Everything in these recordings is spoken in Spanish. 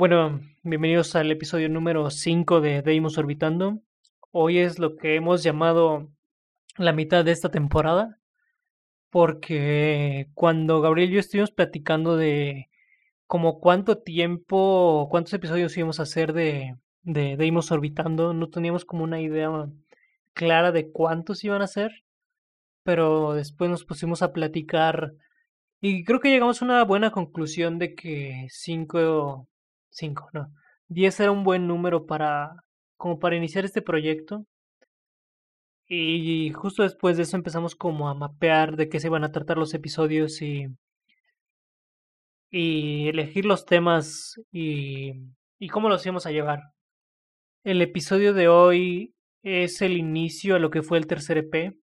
Bueno, bienvenidos al episodio número 5 de Deimos Orbitando. Hoy es lo que hemos llamado la mitad de esta temporada, porque cuando Gabriel y yo estuvimos platicando de como cuánto tiempo, cuántos episodios íbamos a hacer de, de Deimos Orbitando, no teníamos como una idea clara de cuántos iban a ser, pero después nos pusimos a platicar y creo que llegamos a una buena conclusión de que 5 5, no. 10 era un buen número para como para iniciar este proyecto. Y justo después de eso empezamos como a mapear de qué se iban a tratar los episodios y y elegir los temas y y cómo los íbamos a llevar. El episodio de hoy es el inicio a lo que fue el tercer EP.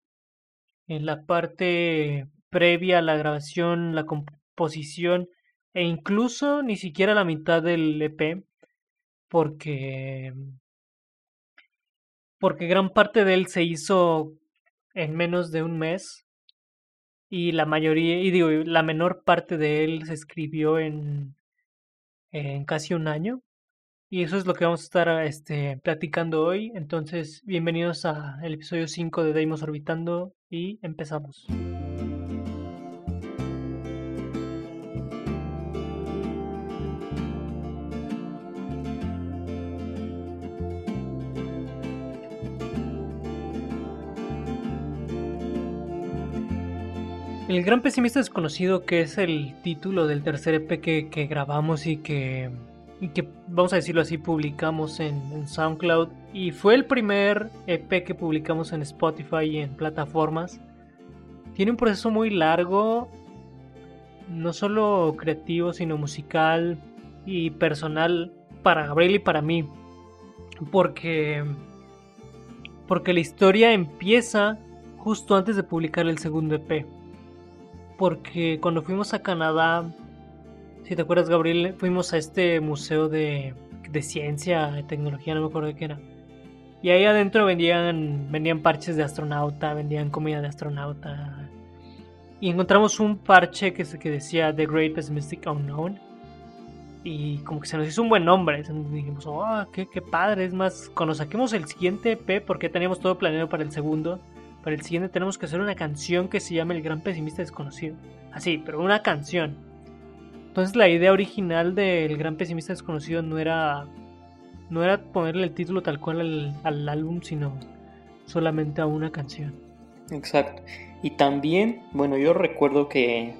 En la parte previa a la grabación, la composición e incluso ni siquiera la mitad del EP, porque porque gran parte de él se hizo en menos de un mes y la mayoría y digo la menor parte de él se escribió en en casi un año y eso es lo que vamos a estar este platicando hoy entonces bienvenidos al episodio 5 de Deimos Orbitando y empezamos. El gran pesimista desconocido, que es el título del tercer EP que, grabamos y que, vamos a decirlo así, publicamos en, SoundCloud. Y fue el primer EP que publicamos en Spotify y en plataformas. Tiene un proceso muy largo, no solo creativo, sino musical y personal para Gabriel y para mí. Porque, porque la historia empieza justo antes de publicar el segundo EP porque cuando fuimos a Canadá, si te acuerdas Gabriel, fuimos a este museo de, de ciencia, de tecnología, no me acuerdo de qué era. Y ahí adentro vendían, vendían parches de astronauta, vendían comida de astronauta. Y encontramos un parche que, que decía The Great Pessimistic Unknown. Y como que se nos hizo un buen nombre. Entonces dijimos, oh, qué, qué padre. Es más, cuando saquemos el siguiente EP, porque teníamos todo planeado para el segundo, para el siguiente tenemos que hacer una canción que se llama El Gran Pesimista Desconocido. Así, pero una canción. Entonces la idea original del Gran Pesimista Desconocido no era no era ponerle el título tal cual al, álbum, sino solamente a una canción. Exacto. Y también, bueno, yo recuerdo que,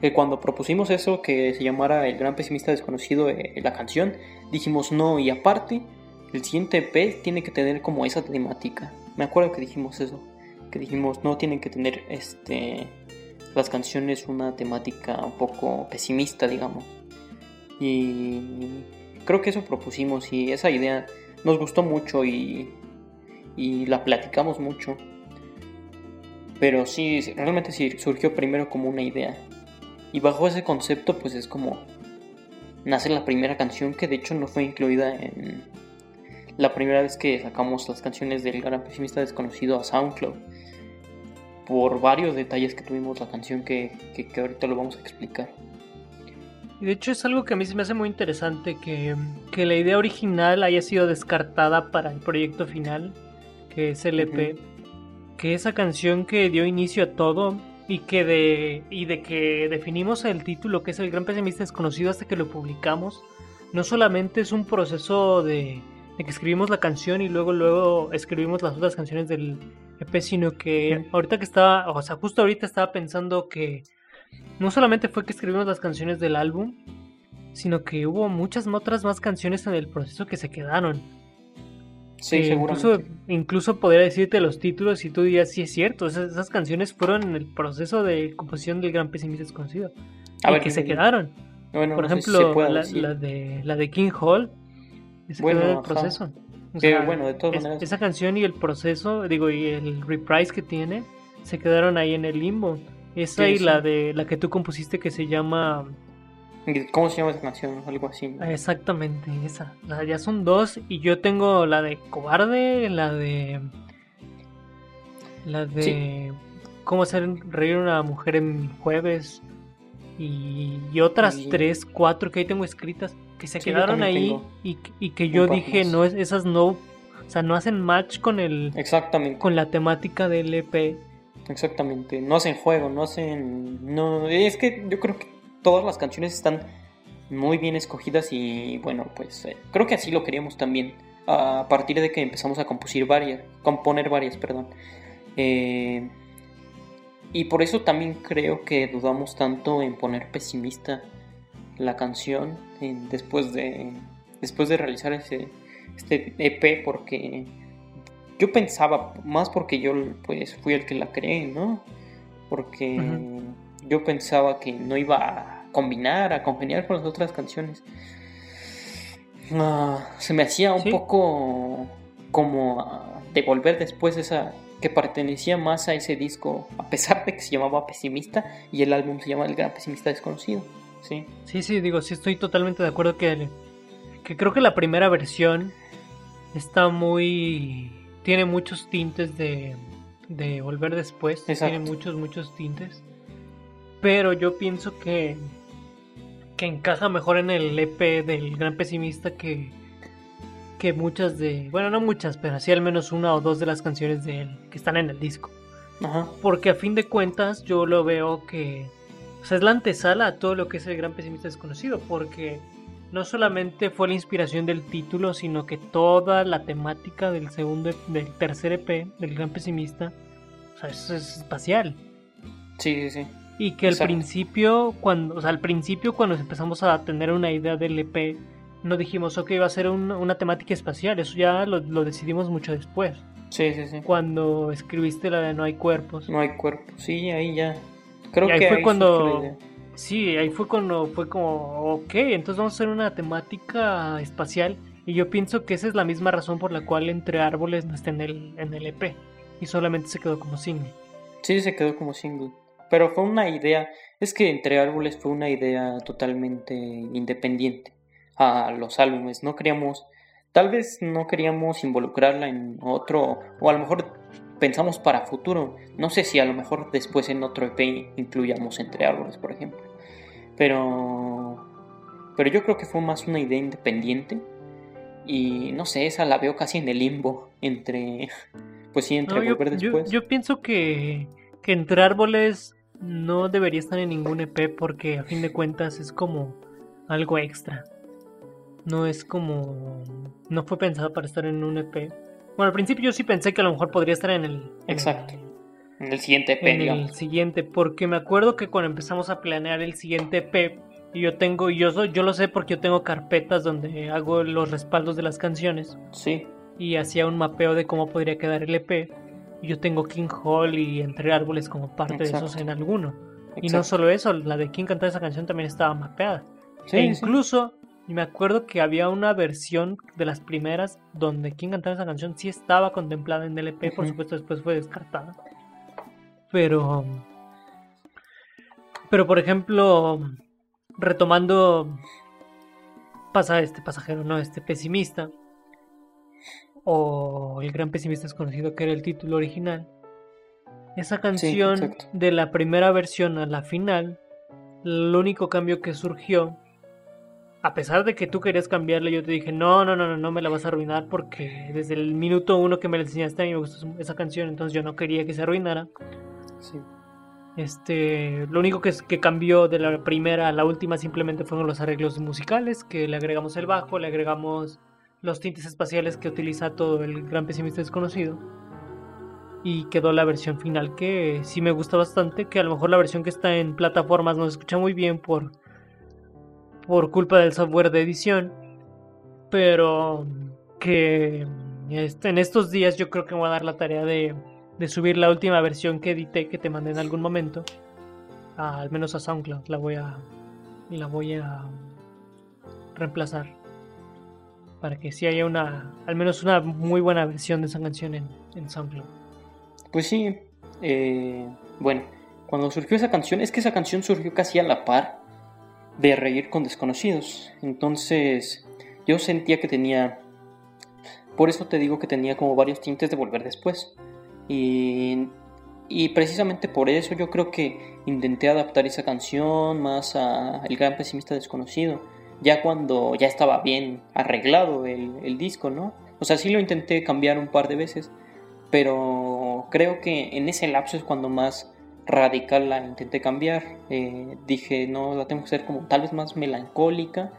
que cuando propusimos eso, que se llamara El Gran Pesimista Desconocido, eh, la canción, dijimos no, y aparte, el siguiente EP tiene que tener como esa temática. Me acuerdo que dijimos eso que dijimos no tienen que tener este las canciones una temática un poco pesimista digamos. Y creo que eso propusimos y esa idea nos gustó mucho y, y la platicamos mucho. Pero sí realmente sí surgió primero como una idea. Y bajo ese concepto pues es como nace la primera canción que de hecho no fue incluida en la primera vez que sacamos las canciones del gran pesimista desconocido a SoundCloud por varios detalles que tuvimos la canción que, que, ahorita lo vamos a explicar. Y de hecho es algo que a mí se me hace muy interesante que, que, la idea original haya sido descartada para el proyecto final, que es el EP, que esa canción que dio inicio a todo y que de, y de que definimos el título que es El Gran Pesimista Desconocido hasta que lo publicamos, no solamente es un proceso de, de que escribimos la canción y luego luego escribimos las otras canciones del EP, sino que ahorita que estaba, o sea, justo ahorita estaba pensando que no solamente fue que escribimos las canciones del álbum, sino que hubo muchas otras más canciones en el proceso que se quedaron. Sí, seguramente. Incluso, incluso podría decirte los títulos y tú dirías, sí es cierto, esas, canciones fueron en el proceso de composición del Gran Pesimista Desconocido. A ver, que se quedaron. Por ejemplo, la, de, la de King Hall ese bueno, el proceso. bueno, de todas maneras. Esa canción y el proceso, digo, y el reprise que tiene, se quedaron ahí en el limbo. Esa y la de la que tú compusiste que se llama. ¿Cómo se llama esa canción? Algo así. Exactamente, esa. ya son dos. Y yo tengo la de Cobarde, la de. La de. Cómo hacer reír a una mujer en jueves. Y, otras tres, cuatro que ahí tengo escritas. Que se Sí, quedaron ahí y, y que yo dije, más. no, es- esas no, o sea, no hacen match con el, Exactamente. con la temática del EP. Exactamente, no hacen juego, no hacen... No, es que yo creo que todas las canciones están muy bien escogidas y bueno, pues eh, creo que así lo queríamos también, a partir de que empezamos a componer varias, componer varias, perdón. Eh, y por eso también creo que dudamos tanto en poner pesimista la canción después de después de realizar ese este EP porque yo pensaba más porque yo pues fui el que la creé, ¿no? Porque yo pensaba que no iba a combinar, a congeniar con las otras canciones. Ah, se me hacía un Sí. poco como ah, devolver después esa que pertenecía más a ese disco, a pesar de que se llamaba Pesimista y el álbum se llama El Gran Pesimista Desconocido. Sí, Sí, sí, digo, sí estoy totalmente de acuerdo que, que creo que la primera versión está muy... tiene muchos tintes de, de volver después, Exacto. tiene muchos, muchos tintes, pero yo pienso que, que encaja mejor en el EP del Gran Pesimista que, que muchas de, bueno, no muchas, pero sí al menos una o dos de las canciones de él que están en el disco. ajá, Porque a fin de cuentas yo lo veo que o sea, es la antesala a todo lo que es el gran pesimista desconocido, porque no solamente fue la inspiración del título, sino que toda la temática del segundo, del tercer EP, del gran pesimista, o sea, eso es espacial. sí, sí, sí. Y que al principio, cuando, o sea, al principio cuando empezamos a tener una idea del EP, no dijimos, ok, va a ser un- una temática espacial, eso ya lo, lo decidimos mucho después. Sí, sí, sí. Cuando escribiste la de No hay cuerpos. No hay cuerpo. Sí, ahí ya. Creo Y ahí que fue ahí cuando-. Sí, ahí fue cuando fue como, ok, entonces vamos a hacer una temática espacial. Y yo pienso que esa es la misma razón por la cual Entre Árboles no está en el, en el EP. Y solamente se quedó como single. Sí, se quedó como single. Pero fue una idea. Es que Entre Árboles fue una idea totalmente independiente a los álbumes. No queríamos. Tal vez no queríamos involucrarla en otro. O a lo mejor pensamos para futuro. No sé si a lo mejor después en otro EP incluyamos Entre Árboles, por ejemplo. Pero. Pero yo creo que fue más una idea independiente. Y no sé, esa la veo casi en el limbo. Entre. Pues sí, entre No, volver yo- después. yo pienso que, que Entre Árboles no debería estar en ningún EP porque a fin de cuentas es como algo extra. No es como... No fue pensado para estar en un EP. Bueno, al principio yo sí pensé que a lo mejor podría estar en el... en Exacto. el- En el siguiente EP, en el siguiente, porque me acuerdo que cuando empezamos a planear el siguiente EP, yo tengo, yo, yo lo sé porque yo tengo carpetas donde hago los respaldos de las canciones Sí, y hacía un mapeo de cómo podría quedar el EP. Y yo tengo King Hall y Entre Árboles como parte de esos Exacto. en alguno. Y no exacto. solo eso, la de King cantaba esa canción también estaba mapeada. Sí, e sí. Incluso me acuerdo que había una versión de las primeras donde King cantaba esa canción sí estaba contemplada en el EP, por supuesto después fue descartada. Pero pero por ejemplo, retomando pasa este pasajero, no, este pesimista o el gran pesimista desconocido que era el título original. Esa canción de la primera versión a la final, el único cambio que surgió, a pesar de que tú querías cambiarla, yo te dije, no, no, no, no, no me la vas a arruinar porque desde el minuto uno que me la enseñaste a mí me gustó esa canción, entonces yo no quería que se arruinara. Sí. Este, lo único que, es- que cambió de la primera a la última simplemente fueron los arreglos musicales, que le agregamos el bajo, le agregamos los tintes espaciales que utiliza todo el gran pesimista desconocido. Y quedó la versión final que sí me gusta bastante, que a lo mejor la versión que está en plataformas no se escucha muy bien por, por culpa del software de edición. Pero que este, en estos días yo creo que me voy a dar la tarea de, de subir la última versión que edité que te mandé en algún momento. a- al menos a SoundCloud. La voy a. La voy a reemplazar. Para que sí haya una. Al menos una muy buena versión de esa canción en, en SoundCloud. Pues sí. eh, bueno, cuando surgió esa canción, es que esa canción surgió casi a la par de Reír con Desconocidos. Entonces, yo sentía que tenía. Por eso te digo que tenía como varios tintes de volver después. Y, y precisamente por eso yo creo que intenté adaptar esa canción más a El Gran Pesimista Desconocido. ya cuando ya estaba bien arreglado el, el disco, ¿no? O sea, sí lo intenté cambiar un par de veces, pero creo que en ese lapso es cuando más radical la intenté cambiar. Eh, dije, no, la tengo que hacer como tal vez más melancólica.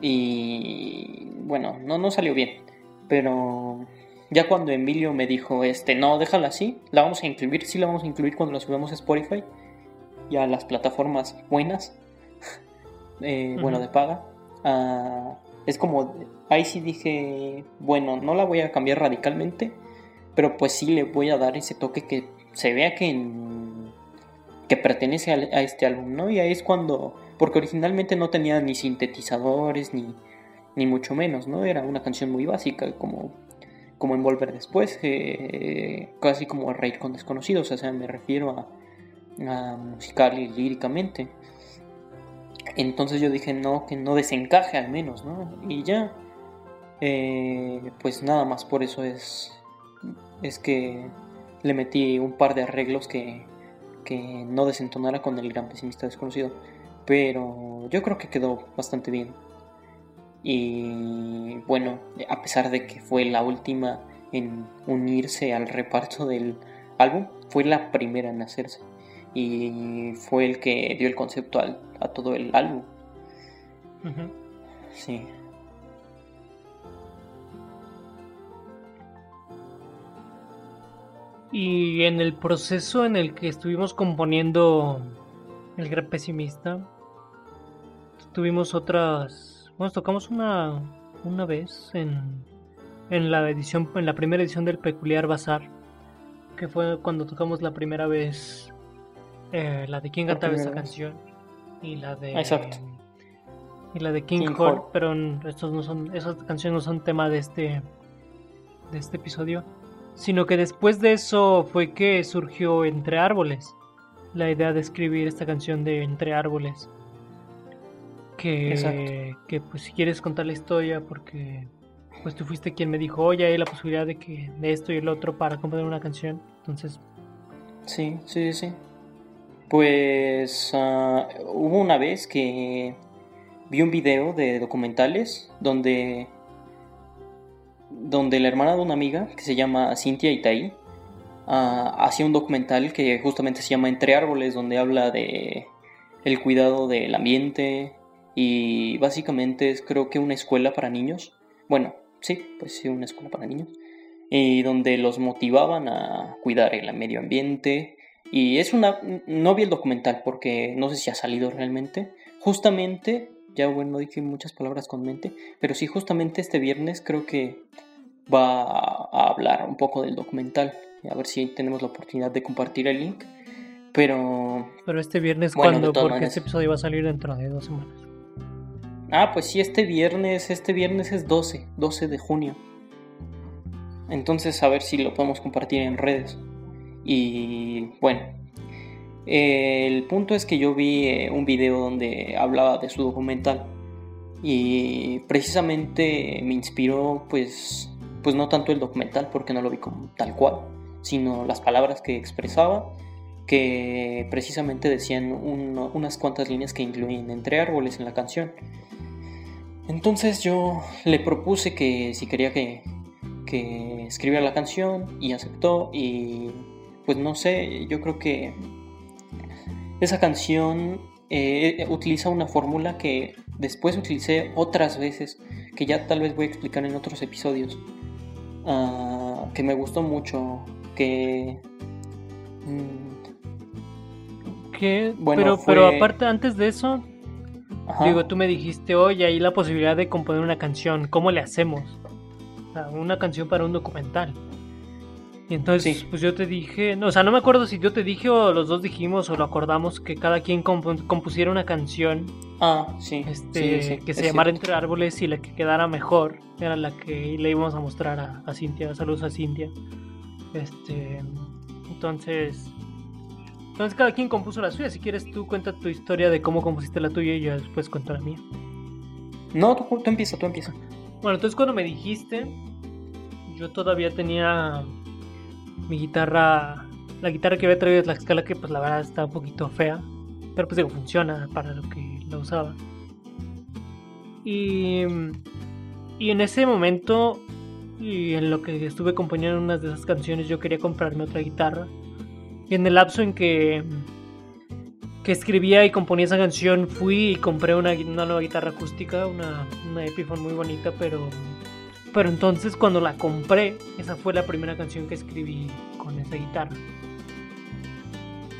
Y bueno, no, no salió bien. Pero ya cuando Emilio me dijo, este, no, déjala así, la vamos a incluir, sí la vamos a incluir cuando la subamos a Spotify y a las plataformas buenas, eh, bueno, de paga. Ah, es como, ahí sí dije, bueno, no la voy a cambiar radicalmente, pero pues sí le voy a dar ese toque que se vea que, que pertenece a, este álbum, ¿no? Y ahí es cuando, porque originalmente no tenía ni sintetizadores, ni, ni mucho menos, ¿no? Era una canción muy básica, como, como Envolver después, eh, casi como Reír con desconocidos, o sea, me refiero a, a musical y líricamente. Entonces yo dije, no, que no desencaje al menos, ¿no? Y ya, eh, pues nada más por eso es, es que le metí un par de arreglos que, que no desentonara con el gran pesimista desconocido. Pero yo creo que quedó bastante bien. Y bueno, a pesar de que fue la última en unirse al reparto del álbum, fue la primera en hacerse. Y fue el que dio el concepto a todo el álbum. Sí. Y en el proceso en el que estuvimos componiendo El Gran Pesimista, tuvimos otras. Bueno, tocamos una, una vez en, en la edición, en la primera edición del Peculiar Bazar, que fue cuando tocamos la primera vez eh, la de quién cantaba esa canción y la de Exacto. y la de King, Hall, pero estos no son esas canciones no son tema de este de este episodio sino que después de eso fue que surgió Entre Árboles, la idea de escribir esta canción de Entre Árboles. Que, que pues si quieres contar la historia, porque pues tú fuiste quien me dijo, oye, hay la posibilidad de que de esto y el otro para componer una canción. Entonces... Sí, sí, sí. Pues ah, hubo una vez que vi un video de documentales donde donde la hermana de una amiga, que se llama Cintia Itaí, uh, hacía un documental que justamente se llama Entre Árboles, donde habla de el cuidado del ambiente y básicamente es creo que una escuela para niños. Bueno, sí, pues sí, una escuela para niños. Y donde los motivaban a cuidar el medio ambiente. Y es una... No vi el documental porque no sé si ha salido realmente. Justamente ya bueno, no dije muchas palabras con mente, pero sí justamente este viernes creo que va a hablar un poco del documental, a ver si tenemos la oportunidad de compartir el link, pero... Pero este viernes, ¿cuándo? Porque este episodio va a salir dentro de dos semanas. Ah, pues sí, este viernes, este viernes es 12, 12 de junio. Entonces a ver si lo podemos compartir en redes. Y bueno, el punto es que yo vi eh, un video donde hablaba de su documental y precisamente me inspiró pues pues no tanto el documental porque no lo vi como tal cual, sino las palabras que expresaba que precisamente decían unas cuantas líneas que incluyen entre árboles en la canción. Entonces yo le propuse que si quería que, que escribiera la canción y aceptó y pues no sé, yo creo que esa canción eh, utiliza una fórmula que después utilicé otras veces, que ya tal vez voy a explicar en otros episodios, ah, que me gustó mucho, que... Mm, bueno, pero, pero aparte, antes de eso, digo, tú me dijiste, oye, hay la posibilidad de componer una canción, ¿cómo le hacemos? una canción para un documental. Y entonces, pues yo te dije, no, o sea, no me acuerdo si yo te dije o los dos dijimos o lo acordamos que cada quien compusiera una canción. Ah, sí. Este, que se llamara Entre Árboles y la que quedara mejor era la que le íbamos a mostrar a, a Cintia. Saludos a Cintia. Este, entonces, entonces cada quien compuso la suya. Si quieres, tú cuenta tu historia de cómo compusiste la tuya y yo después cuento la mía. No, tú, tú empieza, tú empieza. Bueno, entonces cuando me dijiste, yo todavía tenía mi guitarra, la guitarra que había traído es la escala que pues la verdad está un poquito fea, pero pues digo, funciona para lo que la usaba. Y, y en ese momento, y en lo que estuve acompañando unas de esas canciones, yo quería comprarme otra guitarra. Y en el lapso en que, que escribía y componía esa canción, fui y compré una, una nueva guitarra acústica, una, una Epiphone muy bonita, pero, pero entonces cuando la compré, esa fue la primera canción que escribí con esa guitarra.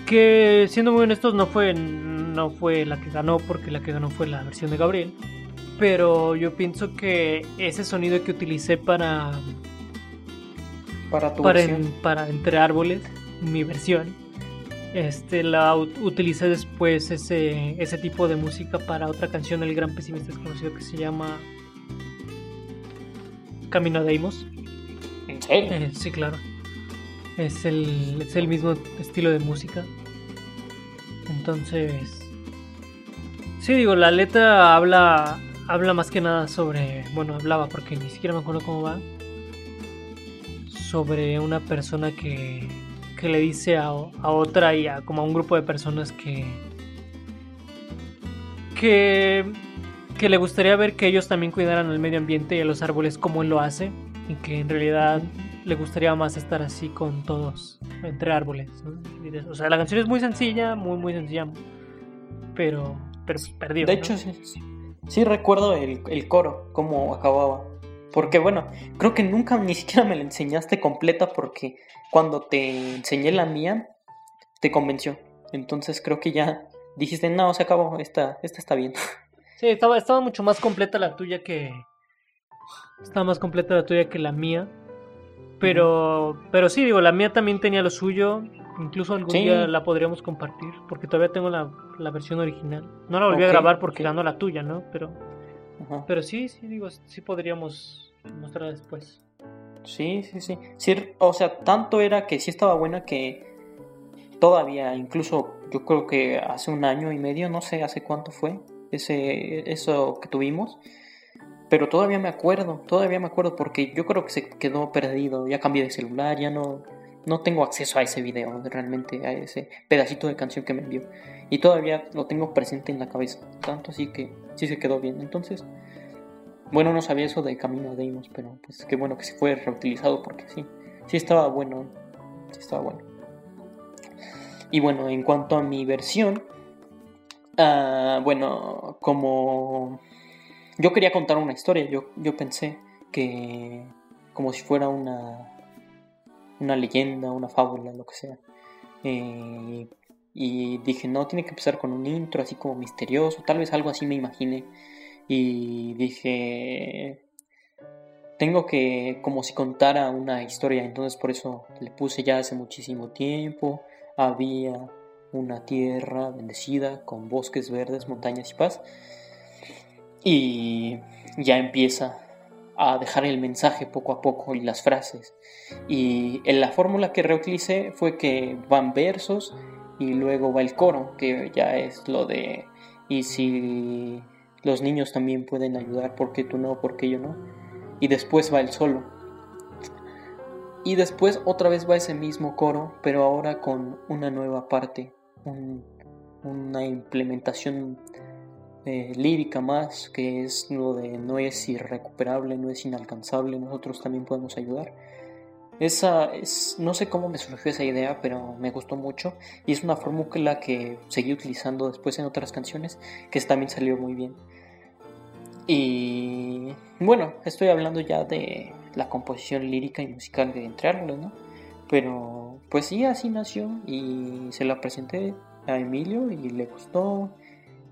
Que siendo muy honestos no fue, no fue la que ganó, porque la que ganó fue la versión de Gabriel. Pero yo pienso que ese sonido que utilicé para. Para tu para, Entre Árboles, mi versión. Este, la ut- utilicé después ese, ese tipo de música para otra canción del gran pesimista desconocido que se llama Camino de Deimos. ¿En serio? Eh, sí, claro. Es el, es el mismo estilo de música. Entonces. Sí, digo, la letra habla. Habla más que nada sobre. Bueno, hablaba porque ni siquiera me acuerdo cómo va. Sobre una persona que. que le dice a, a otra y a como a un grupo de personas que. que. Que le gustaría ver que ellos también cuidaran el medio ambiente y a los árboles como él lo hace. Y que en realidad le gustaría más estar así con todos, entre árboles. ¿no? O sea, la canción es muy sencilla, muy, muy sencilla, pero, pero perdido. De ¿no? hecho, sí, sí, sí recuerdo el, el coro, cómo acababa. Porque bueno, creo que nunca ni siquiera me la enseñaste completa porque cuando te enseñé la mía, te convenció. Entonces creo que ya dijiste, no, se acabó, esta, esta está bien. Sí, estaba, estaba mucho más completa la tuya que. Estaba más completa la tuya que la mía. Pero, pero sí, digo, la mía también tenía lo suyo. Incluso algún Sí. día la podríamos compartir. Porque todavía tengo la, la versión original. No la volví a grabar porque ganó la tuya, ¿no? Pero, Ajá. pero sí, sí, digo, sí podríamos mostrarla después. Sí, sí, sí. Sí, O sea, tanto era que sí estaba buena que todavía, incluso yo creo que hace un año y medio, no sé hace cuánto fue ese eso que tuvimos, pero todavía me acuerdo, todavía me acuerdo porque yo creo que se quedó perdido, ya cambié de celular, ya no no tengo acceso a ese video, realmente a ese pedacito de canción que me envió y todavía lo tengo presente en la cabeza, tanto así que sí se quedó bien. Entonces, bueno, no sabía eso de Camino de Deimos, pero pues qué bueno que se fue reutilizado porque sí, sí estaba bueno, sí estaba bueno. Y bueno, en cuanto a mi versión, ah, bueno, como yo quería contar una historia, yo, yo pensé que como si fuera una, una leyenda, una fábula, lo que sea. Eh, y dije, no, tiene que empezar con un intro así como misterioso, tal vez algo así me imaginé. Y dije, tengo que, como si contara una historia, entonces por eso le puse ya hace muchísimo tiempo, había una tierra bendecida con bosques verdes, montañas y paz. Y ya empieza a dejar el mensaje poco a poco y las frases. Y en la fórmula que reutilicé fue que van versos y luego va el coro, que ya es lo de y si los niños también pueden ayudar, ¿por qué tú no? ¿Por qué yo no? Y después va el solo. Y después otra vez va ese mismo coro, pero ahora con una nueva parte, un- una implementación eh, lírica más, que es lo de no es irrecuperable, no es inalcanzable, nosotros también podemos ayudar. Esa es, no sé cómo me surgió esa idea, pero me gustó mucho y es una fórmula que seguí utilizando después en otras canciones, que también salió muy bien. Y bueno, estoy hablando ya de la composición lírica y musical de Entre ¿no? Pero pues sí, así nació y se la presenté a Emilio y le gustó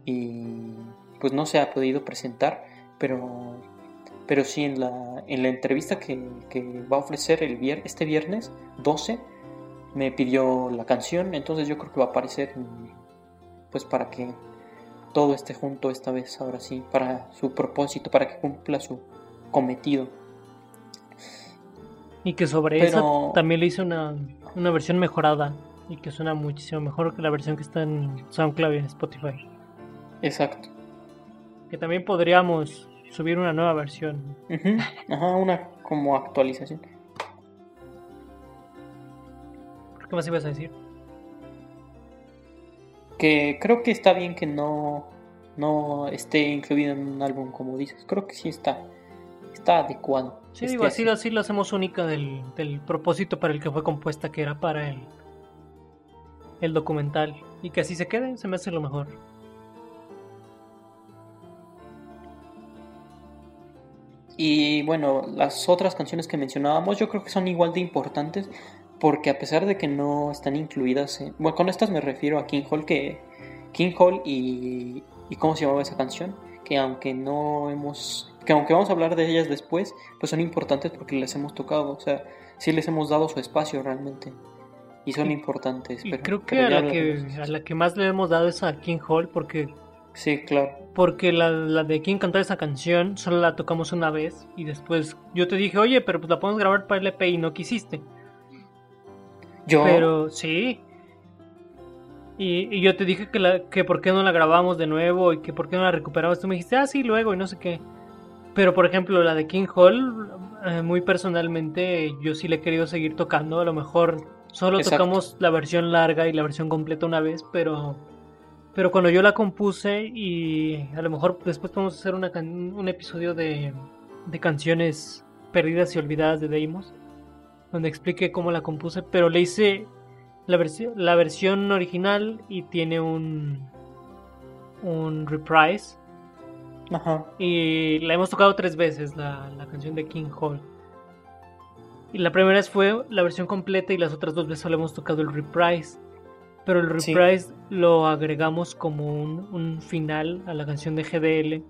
y pues no se ha podido presentar, pero, pero sí en la, en la entrevista que, va a ofrecer el este viernes 12 me pidió la canción, entonces yo creo que va a aparecer pues para que todo esté junto esta vez, ahora sí, para su propósito, para que cumpla su cometido. Y que sobre Pero- eso también le hice una, una versión mejorada y que suena muchísimo mejor que la versión que está en SoundCloud y en Spotify. Exacto. Que también podríamos subir una nueva versión. Ajá, una como actualización. ¿Qué más ibas a decir? Que creo que está bien que no no esté incluido en un álbum como dices. Creo que sí está, está adecuado. Sí, Este digo, así, así. lo hacemos única del, del propósito para el que fue compuesta, que era para el, el documental. Y que así se quede, se me hace lo mejor. Y bueno, las otras canciones que mencionábamos yo creo que son igual de importantes porque a pesar de que no están incluidas en... Bueno, con estas me refiero a King Hall, que King Hall y, y cómo se llamaba esa canción, que aunque no hemos... que aunque vamos a hablar de ellas después, pues son importantes porque les hemos tocado, o sea, sí les hemos dado su espacio realmente. Y son Y- importantes. Y pero- creo que pero a la que, a la que más le hemos dado es a King Hall, porque, Sí, claro. porque la, la de King cantar esa canción solo la tocamos una vez. Y después yo te dije, oye, pero pues la podemos grabar para el EP y no quisiste. Yo... Pero sí. Y, y yo te dije que, la, que por qué no la grabamos de nuevo y que por qué no la recuperamos. Tú me dijiste, ah, sí, luego y no sé qué. Pero por ejemplo, la de King Hall, eh, muy personalmente, yo sí le he querido seguir tocando. A lo mejor solo Exacto. tocamos la versión larga y la versión completa una vez, pero. Pero cuando yo la compuse y a lo mejor después podemos hacer una can- un episodio de, de canciones perdidas y olvidadas de Deimos, donde explique cómo la compuse, pero le hice la, versi- la versión original y tiene un, un reprise Ajá. y la hemos tocado tres veces, la, la canción de King Hall. Y la primera vez fue la versión completa y las otras dos veces solo hemos tocado el reprise. Pero el Sí. reprise lo agregamos como un, un final a la canción de GDL.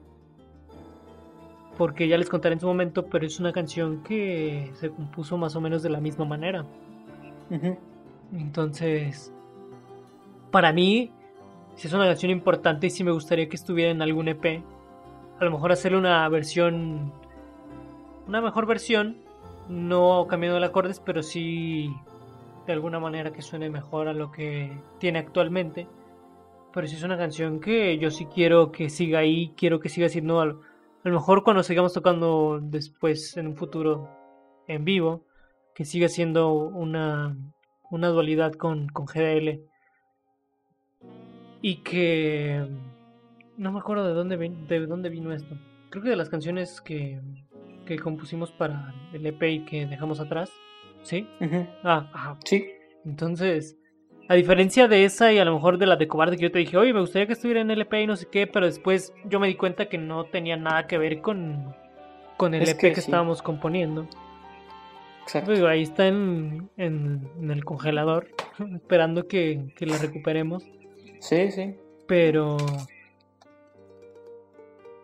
Porque ya les contaré en su momento, pero es una canción que se compuso más o menos de la misma manera. Entonces, para mí, si es una canción importante y si me gustaría que estuviera en algún EP, a lo mejor hacerle una versión, una mejor versión, no cambiando de acordes, pero sí de alguna manera que suene mejor a lo que tiene actualmente. Pero si es una canción que yo sí quiero que siga ahí, quiero que siga siendo a lo, a lo mejor cuando sigamos tocando después en un futuro en vivo, que siga siendo una, una dualidad con, con GDL. Y que no me acuerdo de dónde, de dónde vino esto. Creo que de las canciones que, que compusimos para el EP y que dejamos atrás. ¿Sí? Ah, ajá. Sí. Entonces, a diferencia de esa y a lo mejor de la de Cobarde que yo te dije, oye, me gustaría que estuviera en LP y no sé qué, pero después yo me di cuenta que no tenía nada que ver con, con el Es EP que que, sí. estábamos componiendo. Exacto. Digo, ahí está en, en, en el congelador, esperando que, que la recuperemos. Sí, sí. Pero.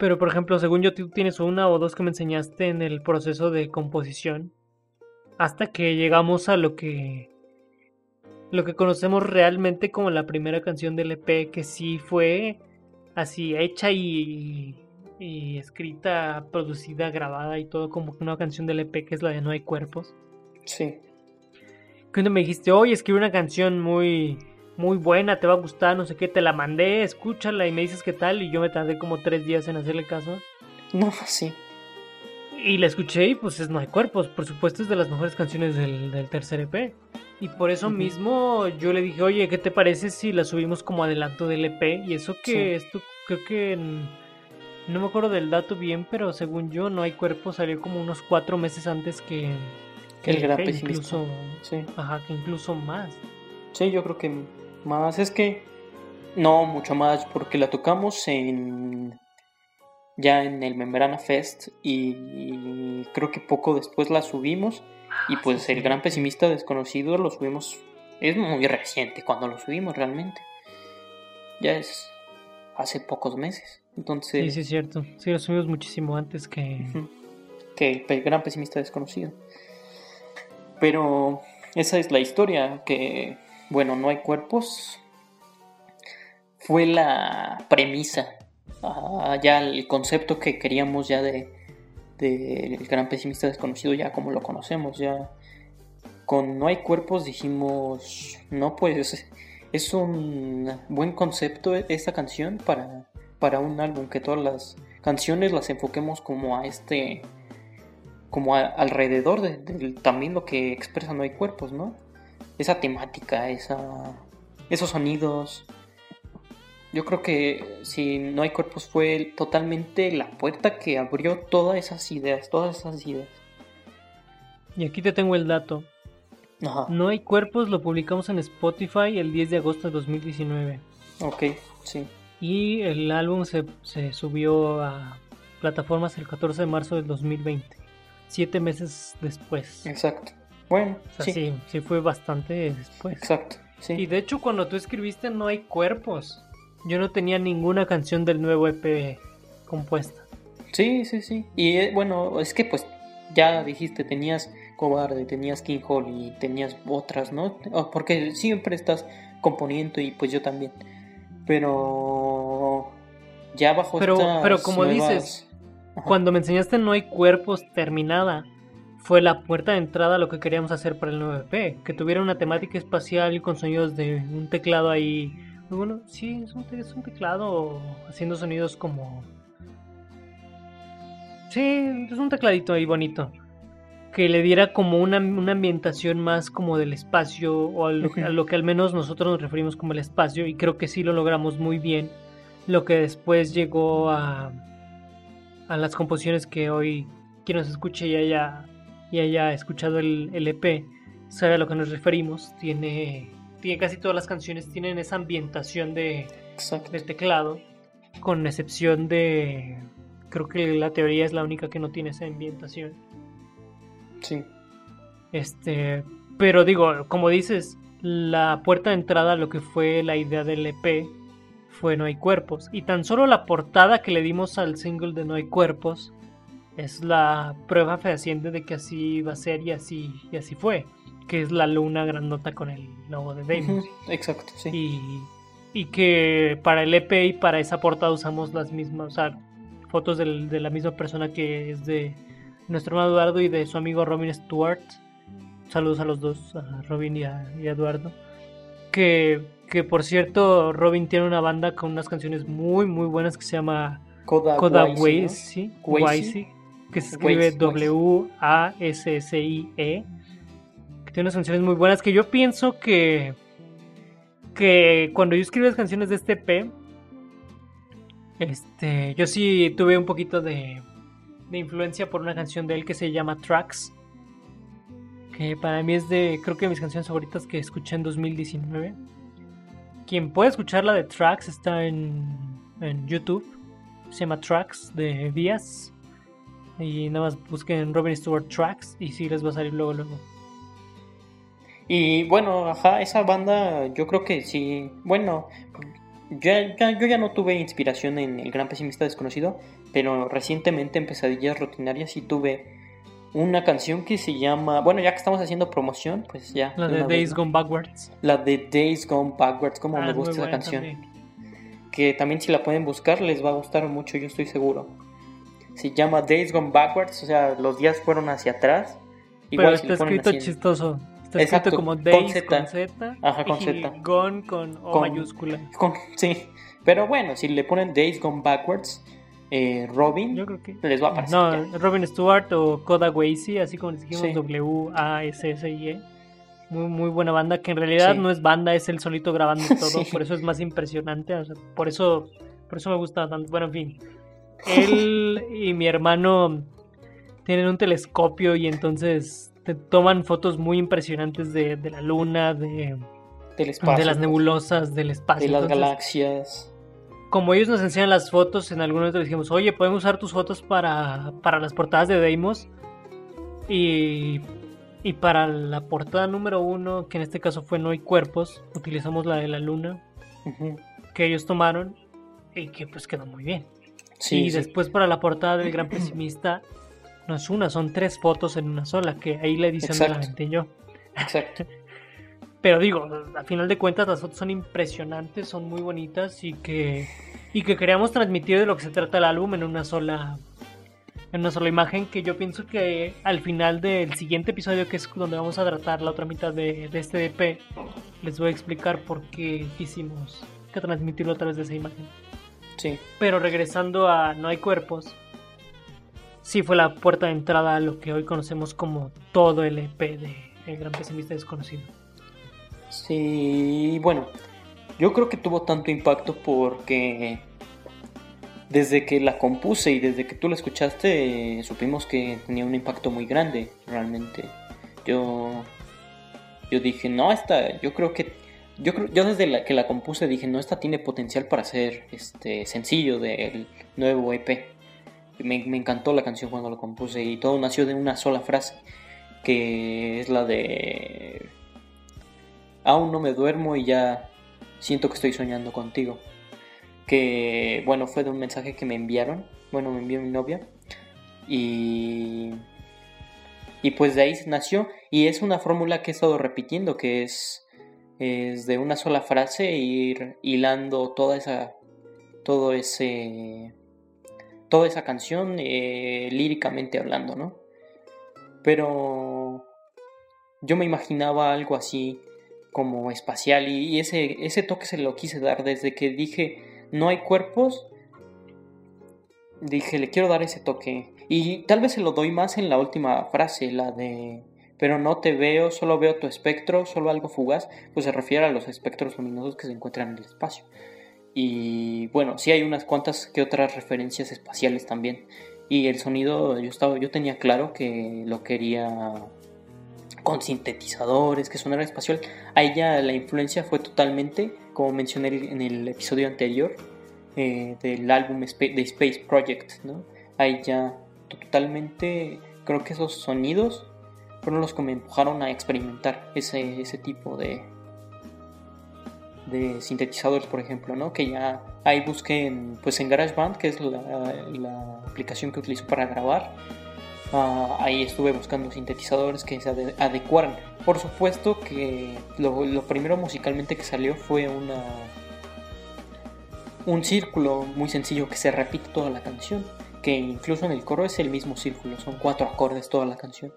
Pero, por ejemplo, según yo, tú tienes una o dos que me enseñaste en el proceso de composición. Hasta que llegamos a lo que. Lo que conocemos realmente como la primera canción del EP, que sí fue así hecha y, y escrita, producida, grabada y todo como una canción del EP, que es la de No hay cuerpos Sí. que me dijiste, oye, escribí una canción muy, muy buena, te va a gustar, no sé qué, te la mandé, escúchala y me dices qué tal, y yo me tardé como tres días en hacerle caso. No, sí. Y la escuché y pues es No hay cuerpos, por supuesto es de las mejores canciones del, del tercer EP. Y por eso mismo yo le dije, oye, ¿qué te parece si la subimos como adelanto del EP? Y eso que Sí. esto creo que... No me acuerdo del dato bien, pero según yo, No hay cuerpos salió como unos cuatro meses antes que... que El gran EP, incluso, Sí. ajá, que incluso más. Sí, yo creo que más. Es que. No, mucho más, porque la tocamos en. Ya en el Membrana Fest y creo que poco después la subimos. Y Ah, pues el gran pesimista desconocido lo subimos. Es muy reciente cuando lo subimos realmente. Ya es hace pocos meses. Entonces. Sí, sí, es cierto. Sí, lo subimos muchísimo antes que... Que el gran pesimista desconocido. Pero esa es la historia, que bueno, no hay cuerpos. Fue la premisa, ah, ya el concepto que queríamos ya de del gran pesimista desconocido, ya como lo conocemos, ya con no hay cuerpos dijimos, no pues es un buen concepto esta canción para, para un álbum, que todas las canciones las enfoquemos como a este como alrededor de, también lo que expresa No hay cuerpos, ¿no? Esa temática, esa, esos sonidos. yo creo que si no hay cuerpos fue totalmente la puerta que abrió todas esas ideas, todas esas ideas. Y aquí te tengo el dato. Ajá. No hay cuerpos lo publicamos en Spotify el 10 de agosto de 2019. Ok, sí. Y el álbum se, se subió a plataformas el 14 de marzo del 2020. Siete meses después. Exacto. Bueno, O sea, sí, sí, sí fue bastante después. exacto. Sí. Y de hecho cuando tú escribiste no hay cuerpos. Yo no tenía ninguna canción del nuevo EP compuesta. Sí, sí, sí. Y eh, bueno, es que pues ya dijiste, tenías Cobarde, tenías King Hall y tenías otras, ¿no? Oh, Porque siempre estás componiendo y pues yo también. Pero ya bajo Pero- estas pero como nuevas- dices, Ajá. Cuando me enseñaste No hay cuerpos terminada, fue la puerta de entrada a lo que queríamos hacer para el 9P, que tuviera una temática espacial con sonidos de un teclado ahí. Muy Bueno, sí, es un, te- es un teclado haciendo sonidos como... Sí, es un tecladito ahí bonito. Que le diera como una, una ambientación más como del espacio, o a lo, que- a lo que al menos nosotros nos referimos como el espacio, y creo que sí lo logramos muy bien. Lo que después llegó a, a las composiciones que hoy quien nos escuche y haya, y haya escuchado el, el EP sabe a lo que nos referimos. Tiene, tiene casi todas las canciones tienen esa ambientación de, de teclado, con excepción de... Creo que la teoría es la única que no tiene esa ambientación. Sí. Este, pero digo, como dices, la puerta de entrada a lo que fue la idea del EP fue No hay cuerpos. Y tan solo la portada que le dimos al single de No hay cuerpos es la prueba fehaciente de que así iba a ser y así, y así fue. Que es la luna grandota con el logo de Damon. Exacto, sí. Y, y que para el EP y para esa portada usamos las mismas, o sea, fotos del- de la misma persona que es de nuestro hermano Eduardo y de su amigo Robin Stewart. Saludos a los dos, a Robin y a, y a Eduardo. Que, que por cierto, Robin tiene una banda con unas canciones muy, muy buenas que se llama. Waisi, Waisi. Que se escribe W-A-S-S-I-E. Que tiene unas canciones muy buenas que yo pienso que. Que cuando yo escribí las canciones de este EP. Este. Yo sí tuve un poquito de. De influencia por una canción de él que se llama Tracks. Que para mí es de. Creo que de mis canciones favoritas que escuché en 2019. Quien puede escuchar la de Tracks está en, en YouTube se llama Tracks de Díaz. Y nada más busquen Robin Stewart Tracks y sí les va a salir luego luego. Y bueno, ajá, esa banda yo creo que sí. Bueno, ya, ya- yo ya no tuve inspiración en El Gran Pesimista Desconocido, pero recientemente en Pesadillas Rutinarias sí tuve una canción que se llama. Bueno, ya que estamos haciendo promoción, pues ya. La de Days. Gone Backwards. La de Days Gone Backwards, como Ah, me gusta esa canción. también. Que también si la pueden buscar les va a gustar mucho, yo estoy seguro. Se llama Days Gone Backwards, o sea, los días fueron hacia atrás. Pero Igual si está escrito chistoso. Está Exacto, escrito como Days con Z. Ajá, con Z. Gone con O Con- mayúscula. Con- sí, pero bueno, si le ponen Days Gone Backwards, eh, Robin, Yo creo que. les va a aparecer. No, ya. Robin Stewart o Koda Waisi, así como les dijimos, Sí. W-A-S-S-I-E. Muy, muy buena banda, que en realidad Sí. no es banda, es él solito grabando todo, Sí. por eso es más impresionante, o sea, por eso, por eso me gusta tanto. Bueno, en fin. Él y mi hermano tienen un telescopio y entonces te toman fotos muy impresionantes de, de la luna, de, del espacio, de las nebulosas, del espacio. de las Entonces, galaxias. como ellos nos enseñan las fotos, en algún momento les dijimos, oye, podemos usar tus fotos para, para las portadas de Deimos. Y, y para la portada número uno, que en este caso fue No hay cuerpos, utilizamos la de la luna que ellos tomaron y que pues quedó muy bien. Sí, y sí. después para la portada del Gran Pesimista, no es una, son tres fotos en una sola, que ahí la edición me la Exacto. aventé yo. exacto. Pero digo, a final de cuentas las fotos son impresionantes, son muy bonitas y que y que queríamos transmitir de lo que se trata el álbum en una sola en una sola imagen que yo pienso que al final del siguiente episodio que es donde vamos a tratar la otra mitad de, de este EP les voy a explicar por qué quisimos que transmitirlo a través de esa imagen. Sí, Pero regresando a No hay cuerpos, sí fue la puerta de entrada a lo que hoy conocemos como todo el EP de El Gran Pesimista Desconocido. sí, bueno. Yo creo que tuvo tanto impacto porque desde que la compuse y desde que tú la escuchaste, supimos que tenía un impacto muy grande, realmente. Yo, yo dije, no, esta, yo creo que, yo creo, yo desde la, que la compuse dije, no, esta tiene potencial para ser este sencillo del nuevo EP. Me, me encantó la canción cuando lo compuse y todo nació de una sola frase, que es la de, aún no me duermo y ya siento que estoy soñando contigo que bueno, fue de un mensaje que me enviaron, bueno, me envió mi novia y y pues de ahí nació y es una fórmula que he estado repitiendo que es, es de una sola frase ir hilando toda esa todo ese toda esa canción eh, líricamente hablando, ¿no? Pero yo me imaginaba algo así como espacial y, y ese, ese toque se lo quise dar desde que dije no hay cuerpos, dije, le quiero dar ese toque. Y tal vez se lo doy más en la última frase, la de, pero no te veo, solo veo tu espectro, solo algo fugaz, pues se refiere a los espectros luminosos que se encuentran en el espacio. Y bueno, sí hay unas cuantas que otras referencias espaciales también. Y el sonido, yo, estaba, yo tenía claro que lo quería con sintetizadores, que sonara espacial. Ahí ya la influencia fue totalmente como mencioné en el episodio anterior eh, del álbum de Space Project, ¿no? Ahí ya totalmente creo que esos sonidos fueron los que me empujaron a experimentar ese, ese tipo de, de sintetizadores, por ejemplo, ¿no? Que ya ahí busqué en, pues en GarageBand, que es la, aplicación que utilizo para grabar. Ah, ahí estuve buscando sintetizadores que se adecuaran por supuesto que lo, primero musicalmente que salió fue una un círculo muy sencillo que se repite toda la canción, que incluso en el coro es el mismo círculo, son cuatro acordes toda la canción.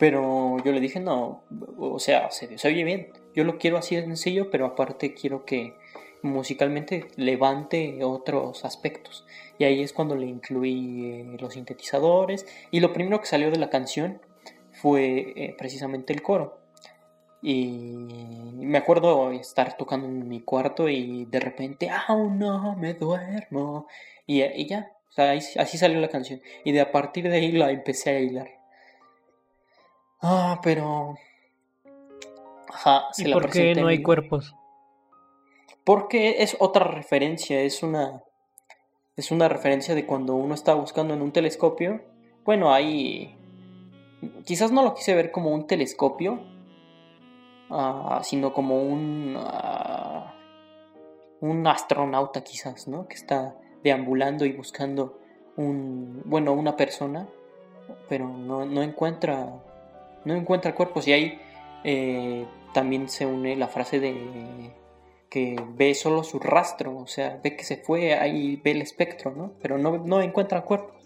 Pero yo le dije, no, o sea, se, oye bien, yo lo quiero así de sencillo, pero aparte quiero que musicalmente levante otros aspectos. Y ahí es cuando le incluí eh, los sintetizadores. Y lo primero que salió de la canción fue eh, precisamente el coro. Y me acuerdo estar tocando en mi cuarto y de repente, aún no me duermo. Y, ya, así salió la canción. Y de a partir de ahí la empecé a hilar. Ah, pero... Ajá, se ¿Y por qué no hay cuerpos? Porque es otra referencia, es una... Es una referencia de cuando uno está buscando en un telescopio. Bueno, hay quizás no lo quise ver como un telescopio, ah, sino como un, ah, un astronauta quizás, ¿no? Que está deambulando y buscando un, bueno, una persona, pero no, encuentra, no encuentra cuerpos y ahí eh, también se une la frase de que ve solo su rastro, o sea, ve que se fue, ahí ve el espectro, ¿no? Pero no, no encuentra cuerpos.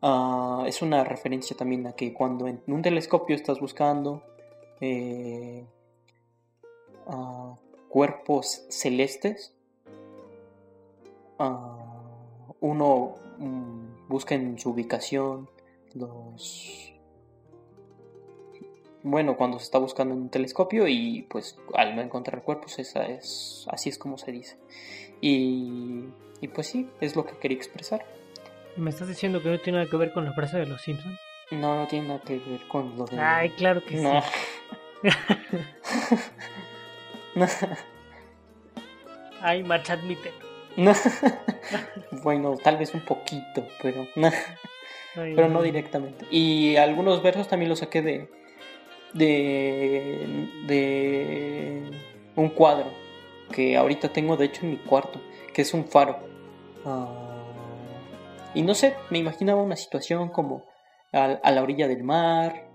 Ah, es una referencia también a que cuando en un telescopio estás buscando eh, cuerpos celestes, ah, uno mm, busca en su ubicación los... Bueno, cuando se está buscando en un telescopio y pues al no encontrar cuerpos, esa es, así es como se dice. Y, y pues sí, es lo que quería expresar. ¿Me estás diciendo que no tiene nada que ver con la frase de los Simpsons? No, no tiene nada que ver con lo de. Ay, claro que no. sí. no. Ay, marcha admite. No. bueno, tal vez un poquito, pero no. pero no directamente. Y algunos versos también los saqué de. De. de. un cuadro que ahorita tengo, de hecho, en mi cuarto, que es un faro. Ah y no sé, me imaginaba una situación como a, la orilla del mar,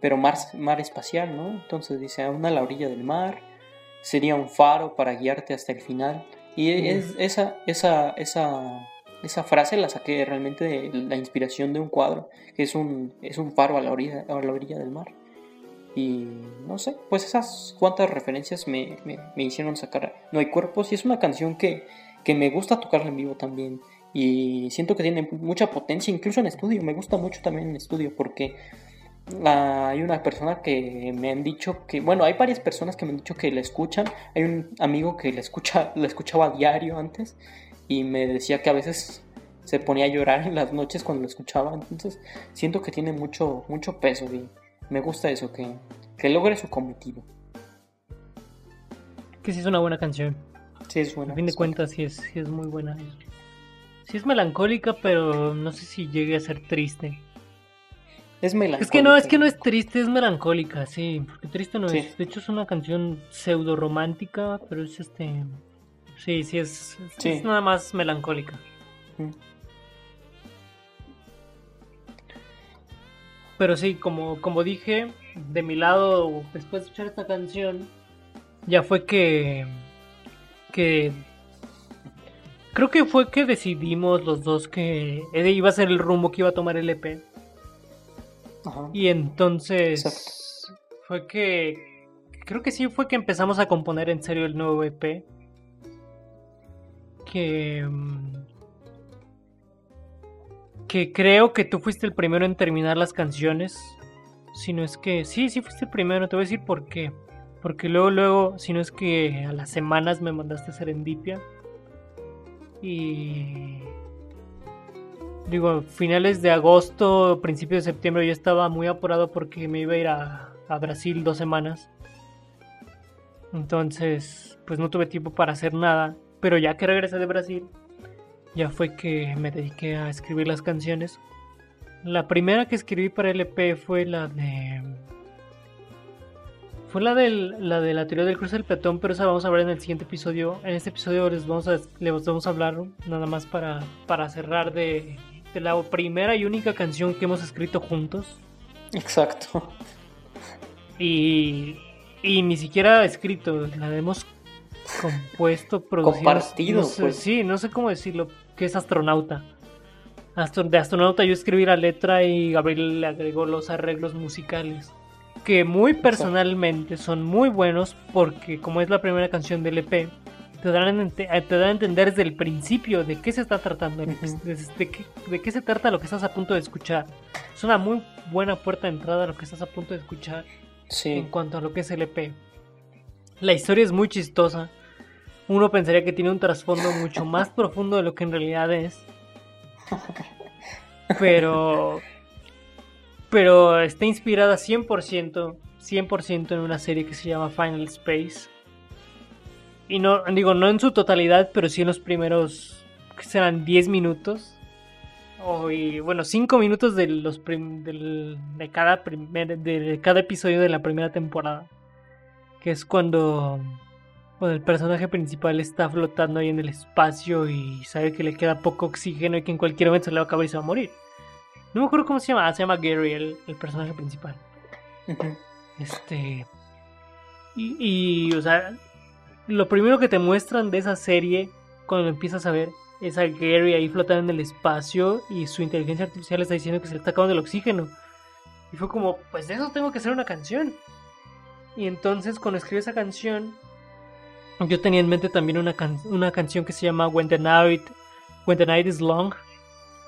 pero mar, mar espacial, ¿no? Entonces dice, aún a la orilla del mar, sería un faro para guiarte hasta el final. Y es, esa, esa, esa, esa frase la saqué realmente de la inspiración de un cuadro, que es un, es un faro a la, orilla, a la orilla del mar. Y no sé, pues esas cuantas referencias me, me, hicieron sacar No hay cuerpos y es una canción que, que me gusta tocarla en vivo también. Y siento que tiene mucha potencia, incluso en estudio. Me gusta mucho también en estudio porque hay una persona que me han dicho que, bueno, hay varias personas que me han dicho que la escuchan. Hay un amigo que la escucha, la escuchaba a diario antes y me decía que a veces se ponía a llorar en las noches cuando lo escuchaba. Entonces siento que tiene mucho, mucho peso y me gusta eso, que, que logre su cometido. Que sí es una buena canción. Sí, es buena. A fin de cuentas, sí es, sí es muy buena. Sí es melancólica, pero no sé si llegue a ser triste. Es melancólica. Es que no, es que no es triste, es melancólica, sí. Porque triste no es. De hecho, es una canción pseudo romántica, pero es este. Sí, sí, es, es nada más melancólica. Pero sí, como, como dije, de mi lado, después de escuchar esta canción, ya fue que. que. Creo que fue que decidimos los dos que iba a ser el rumbo que iba a tomar el EP. Y entonces fue que creo que sí fue que empezamos a componer en serio el nuevo EP. Que mm, que creo que tú fuiste el primero en terminar las canciones. Si no es que sí, sí fuiste el primero, te voy a decir por qué. Porque luego luego, si no es que a las semanas me mandaste a Serendipia. Y digo, finales de agosto, principios de septiembre yo estaba muy apurado porque me iba a ir a, Brasil dos semanas. Entonces, pues no tuve tiempo para hacer nada. Pero ya que regresé de Brasil, ya fue que me dediqué a escribir las canciones. La primera que escribí para el EP fue la de. Fue la, del, la de la teoría del cruce del peatón, pero esa vamos a ver en el siguiente episodio. En este episodio les vamos a, les vamos a hablar nada más para, para cerrar de, la primera y única canción que hemos escrito juntos. Exacto. Y, y ni siquiera escrito, la hemos compuesto, producido. Compartido, pues. Sí, no sé cómo decirlo, que es astronauta. de astronauta yo escribí la letra y Gabriel le agregó los arreglos musicales. Que muy personalmente son muy buenos porque como es la primera canción del EP, te dan, eh, te dan a entender desde el principio de qué se está tratando, de, qué, de, qué, se trata lo que estás a punto de escuchar. Es una muy buena puerta de entrada a lo que estás a punto de escuchar en cuanto a lo que es el EP. La historia es muy chistosa. Uno pensaría que tiene un trasfondo mucho más profundo de lo que en realidad es. Pero pero está inspirada 100%, 100% en una serie que se llama Final Space y no, digo, no en su totalidad, pero sí en los primeros, que serán 10 minutos. O, y, bueno, 5 minutos de, los de, cada de cada episodio de la primera temporada. Que es cuando, cuando el personaje principal está flotando ahí en el espacio y sabe que le queda poco oxígeno y que en cualquier momento se le va a acabar y se va a morir. No me acuerdo cómo se llama. Ah, se llama Gary, el, el personaje principal. Este. Y, y, o sea, lo primero que te muestran de esa serie cuando empiezas a ver es a Gary ahí flotando en el espacio y su inteligencia artificial está diciendo que se le está acabando el oxígeno. Y fue como, pues de eso tengo que hacer una canción. Y entonces cuando escribí esa canción, yo tenía en mente también una, una canción que se llama When the Night, When the Night is Long,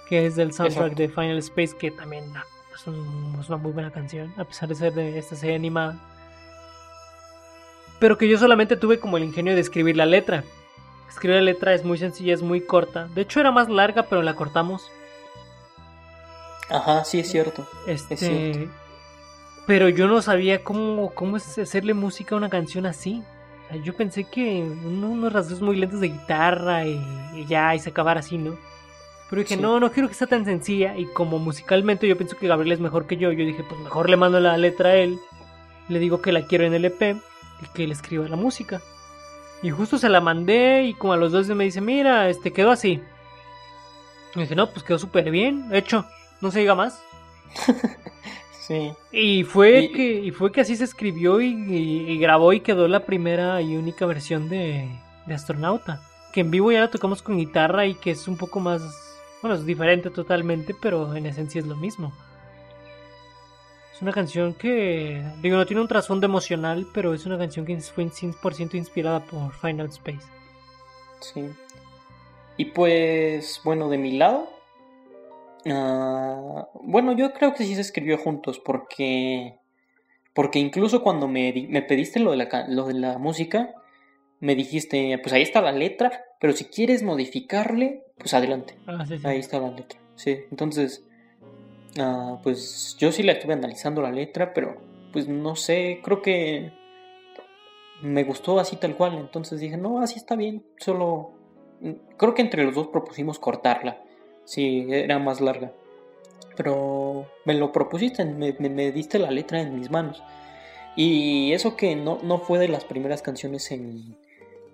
que es del soundtrack de Final Space, que también ah, es, es, una muy buena canción, a pesar de ser de esta serie animada pero que yo solamente tuve como el ingenio de escribir la letra. Escribir la letra es muy sencilla, es muy corta. De hecho era más larga, pero la cortamos. Ajá, sí es cierto. Este, pero yo no sabía cómo, cómo hacerle música a una canción así. Yo pensé que unos rasgos muy lentos de guitarra y, ya, y se acabara así, ¿no? Pero dije, no, no quiero que sea tan sencilla. Y como musicalmente yo pienso que Gabriel es mejor que yo, yo dije, pues mejor le mando la letra a él. Le digo que la quiero en el EP y que él escriba la música. Y justo se la mandé y como a los dos me dice, mira, este quedó así. Y dije, no, pues quedó súper bien, hecho, no se diga más. sí. Y fue, Que, y fue que así se escribió y, grabó y quedó la primera y única versión de, de Astronauta. Que en vivo ya la tocamos con guitarra y que es un poco más, bueno, es diferente totalmente, pero en esencia es lo mismo. Es una canción que, digo, no tiene un trasfondo emocional, pero es una canción que fue 100% inspirada por Final Space. Sí. Y pues, bueno, de mi lado, Ah, bueno, yo creo que sí se escribió juntos porque porque incluso cuando me, me pediste lo de, la, lo de la música, me dijiste, pues ahí está la letra, pero si quieres modificarle, pues adelante. Ah, sí, sí. Ahí está la letra. Sí, entonces, ah, pues yo sí la estuve analizando la letra, pero pues no sé, creo que me gustó así tal cual, entonces dije, no, así está bien, solo mm, creo que entre los dos propusimos cortarla, sí, era más larga, pero me lo propusiste, me, me, diste la letra en mis manos, y eso que no, no fue de las primeras canciones en,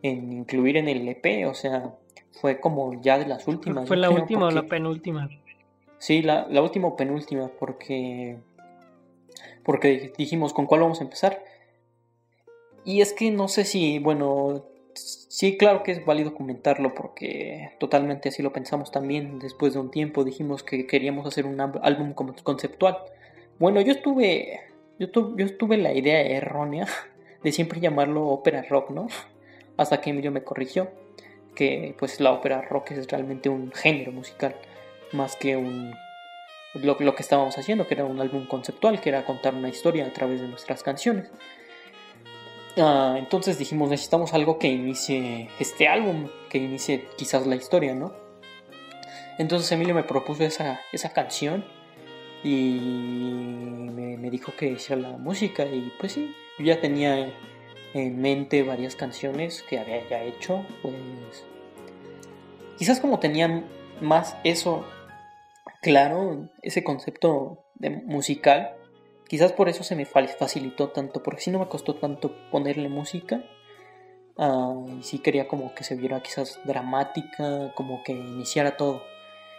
en incluir en el EP, o sea, fue como ya de las últimas. ¿Fue la última o la penúltima? Sí, la, la última o penúltima, porque, porque dijimos con cuál vamos a empezar. Y es que no sé si, bueno, sí, claro que es válido comentarlo porque totalmente así lo pensamos también. Después de un tiempo dijimos que queríamos hacer un álbum conceptual. Bueno, yo estuve, yo, yo estuve la idea errónea de siempre llamarlo ópera rock, ¿no? Hasta que Emilio me corrigió que pues la ópera rock es realmente un género musical más que un lo, lo que estábamos haciendo, que era un álbum conceptual, que era contar una historia a través de nuestras canciones. Ah, entonces dijimos, necesitamos algo que inicie este álbum, que inicie quizás la historia, ¿no? Entonces Emilio me propuso esa, esa canción y me, dijo que hiciera la música y pues sí, yo ya tenía en mente varias canciones que había ya hecho, pues quizás como tenían más eso claro, ese concepto de musical, Quizás por eso se me facilitó tanto, porque si no me costó tanto ponerle música. Ah, y sí quería como que se viera quizás dramática, como que iniciara todo.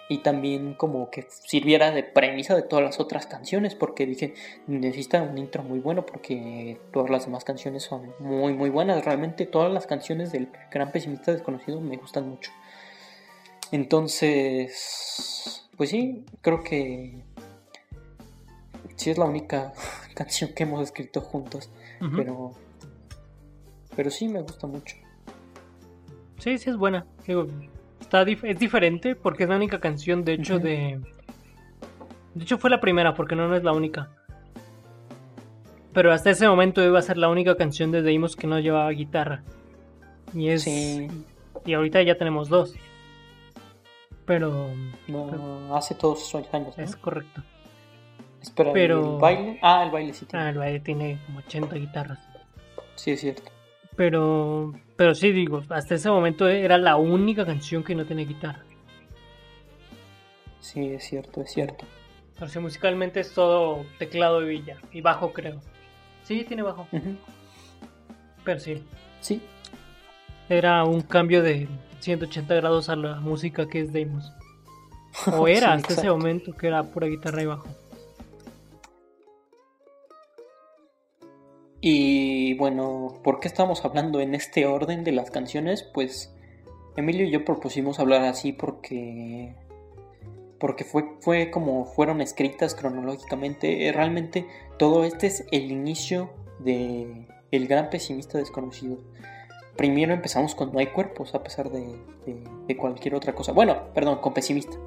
Y también como que sirviera de premisa de todas las otras canciones, porque dije, necesita un intro muy bueno, porque todas las demás canciones son muy, muy buenas. Realmente todas las canciones del Gran Pesimista Desconocido me gustan mucho. Entonces, pues sí, creo que sí es la única canción que hemos escrito juntos, pero pero sí me gusta mucho. Sí, sí es buena. está es diferente porque es la única canción, de hecho, de... De hecho fue la primera porque no, no es la única. Pero hasta ese momento iba a ser la única canción de Deimos que no llevaba guitarra. Y es... Y ahorita ya tenemos dos. Pero... No, hace todos esos años. Es correcto. Espera, pero... ¿el baile? Ah, el baile sí tiene. Ah, el baile tiene como 80 guitarras. Sí, es cierto. Pero, pero sí, digo, hasta ese momento era la única canción que no tiene guitarra. Sí, es cierto, es cierto. Pero si musicalmente es todo teclado y villa. Y bajo, creo. Sí, tiene bajo. Pero sí. Sí. Era un cambio de 180 grados a la música que es Deimos. O era hasta ese momento que era pura guitarra y bajo. Y bueno, ¿por qué estamos hablando en este orden de las canciones? Pues Emilio y yo propusimos hablar así porque porque fue, fue como fueron escritas cronológicamente. Realmente todo este es el inicio de El gran pesimista desconocido. Primero empezamos con No hay cuerpos, a pesar de, de, cualquier otra cosa. Bueno, perdón, con pesimista.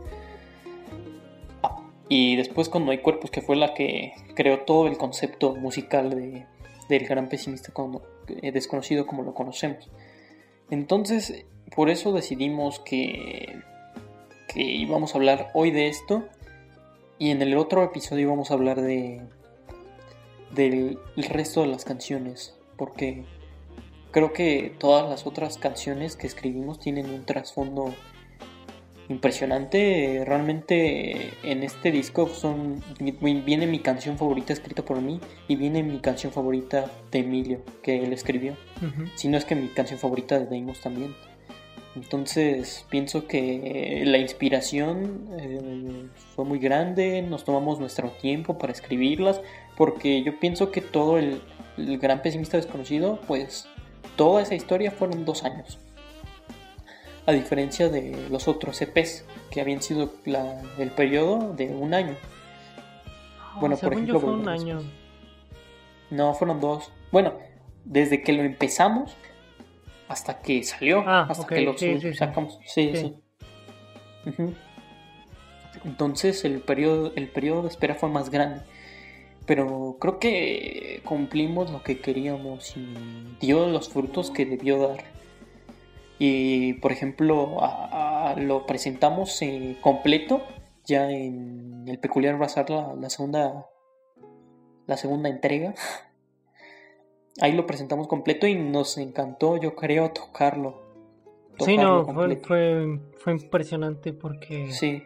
Ah, y después con No hay cuerpos, que fue la que creó todo el concepto musical de, del gran pesimista eh, desconocido como lo conocemos. Entonces, por eso decidimos que, que íbamos a hablar hoy de esto y en el otro episodio íbamos a hablar de del resto de las canciones, porque creo que todas las otras canciones que escribimos tienen un trasfondo impresionante. Realmente en este disco son viene mi canción favorita escrita por mí y viene mi canción favorita de Emilio que él escribió. Si no es que mi canción favorita de Deimos también. Entonces pienso que la inspiración eh, fue muy grande, nos tomamos nuestro tiempo para escribirlas, porque yo pienso que todo el, el gran pesimista desconocido, pues toda esa historia fueron dos años a diferencia de los otros EPs que habían sido el periodo de un año. Ah, bueno, por ejemplo, fue un año. No, fueron dos. Bueno, desde que lo empezamos hasta que salió, ah, hasta que lo sacamos. Sí, sí. Sí, Entonces el periodo, el periodo de espera fue más grande. Pero creo que cumplimos lo que queríamos y dio los frutos que debió dar. Y por ejemplo, lo presentamos eh, completo ya en el peculiar bazar la, segunda la segunda entrega. Ahí lo presentamos completo y nos encantó, yo creo, tocarlo. sí, no, fue, fue, fue, impresionante porque. Sí.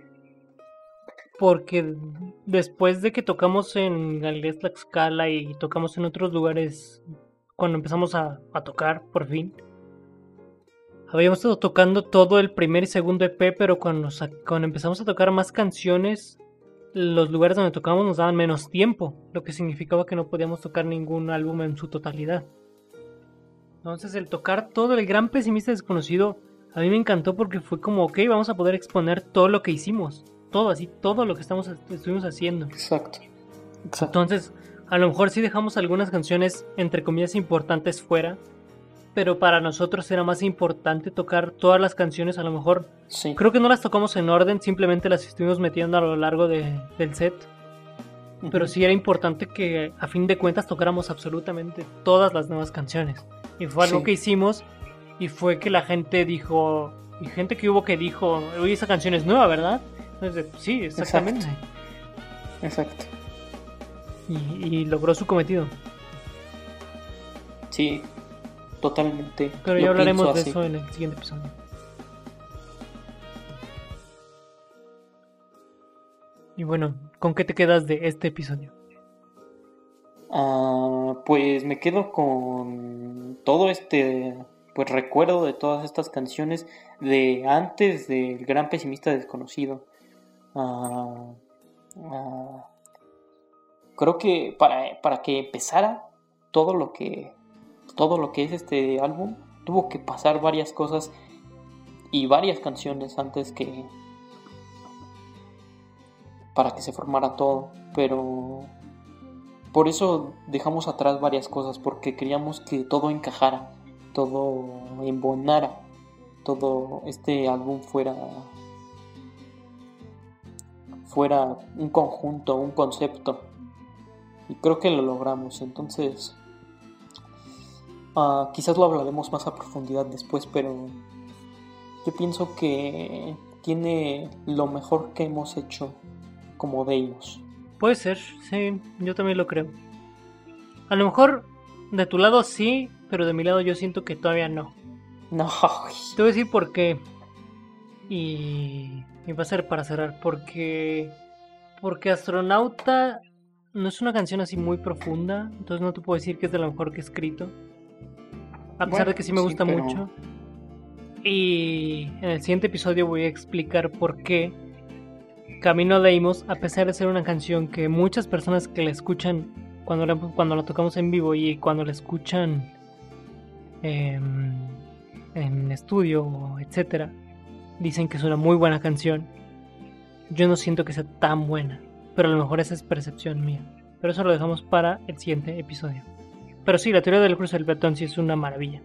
Porque después de que tocamos en Galería Tlaxcala y tocamos en otros lugares, cuando empezamos a, a tocar, por fin, habíamos estado tocando todo el primer y segundo EP, pero cuando, cuando empezamos a tocar más canciones, los lugares donde tocábamos nos daban menos tiempo, lo que significaba que no podíamos tocar ningún álbum en su totalidad. Entonces el tocar todo el gran pesimista desconocido a mí me encantó porque fue como, ok, vamos a poder exponer todo lo que hicimos, todo así, todo lo que estamos, estuvimos haciendo. Exacto. Exacto. Entonces, a lo mejor sí dejamos algunas canciones, entre comillas, importantes fuera, pero para nosotros era más importante tocar todas las canciones, a lo mejor. Creo que no las tocamos en orden, simplemente las estuvimos metiendo a lo largo de, del set. Pero sí era importante que a fin de cuentas tocáramos absolutamente todas las nuevas canciones. Y fue algo que hicimos y fue que la gente dijo, y gente que hubo que dijo, oye, esa canción es nueva, ¿verdad? Entonces, sí, exactamente. Exacto. Y, y logró su cometido. Sí, totalmente. Pero ya hablaremos de eso en el siguiente episodio. Y bueno, ¿con qué te quedas de este episodio? Ah, pues me quedo con todo este pues recuerdo de todas estas canciones de antes del gran pesimista desconocido. Ah, ah, creo que para, para que empezara todo lo que todo lo que es este álbum, tuvo que pasar varias cosas y varias canciones antes que para que se formara todo, pero por eso dejamos atrás varias cosas porque queríamos que todo encajara, todo embonara, todo este álbum fuera fuera un conjunto, un concepto. Y creo que lo logramos. Entonces, Ah, quizás lo hablaremos más a profundidad después, pero yo pienso que tiene lo mejor que hemos hecho como Deimos. Puede ser, sí, yo también lo creo. A lo mejor de tu lado sí, pero de mi lado yo siento que todavía no. No. Te voy a decir por qué. Y, y va a ser para cerrar, porque porque Astronauta no es una canción así muy profunda, entonces no te puedo decir que es de lo mejor que he escrito. A pesar de que sí me gusta mucho. Y en el siguiente episodio voy a explicar por qué Camino Deimos, a pesar de ser una canción que muchas personas que la escuchan cuando la, cuando la tocamos en vivo y cuando la escuchan en estudio, etcétera, dicen que es una muy buena canción. Yo no siento que sea tan buena, pero a lo mejor esa es percepción mía. Pero eso lo dejamos para el siguiente episodio. Pero sí, la teoría del cruce del peatón sí es una maravilla.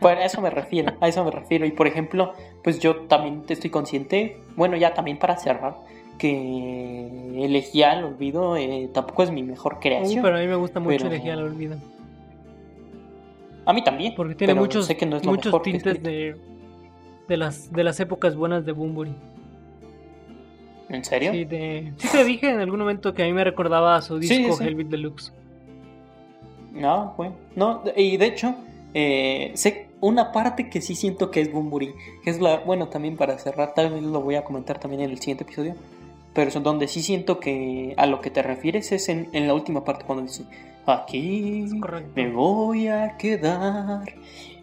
bueno, a eso me refiero, a eso me refiero. Y por ejemplo, pues yo también estoy consciente, bueno, ya también para cerrar, que Elegía al Olvido eh, tampoco es mi mejor creación. pero a mí me gusta mucho Elegía al Olvido. A mí también. Porque tiene muchos, muchos tintes de, de, las, de las épocas buenas de Bumburi. ¿En serio? Sí, te dije en algún momento que a mí me recordaba a su disco Hellbeat Deluxe. No, bueno. No, y de hecho, eh, sé una parte que sí siento que es Bumburi. Que es la. Bueno, también para cerrar, tal vez lo voy a comentar también en el siguiente episodio. Pero es donde sí siento que a lo que te refieres es en, la última parte, cuando dice: Aquí me voy a quedar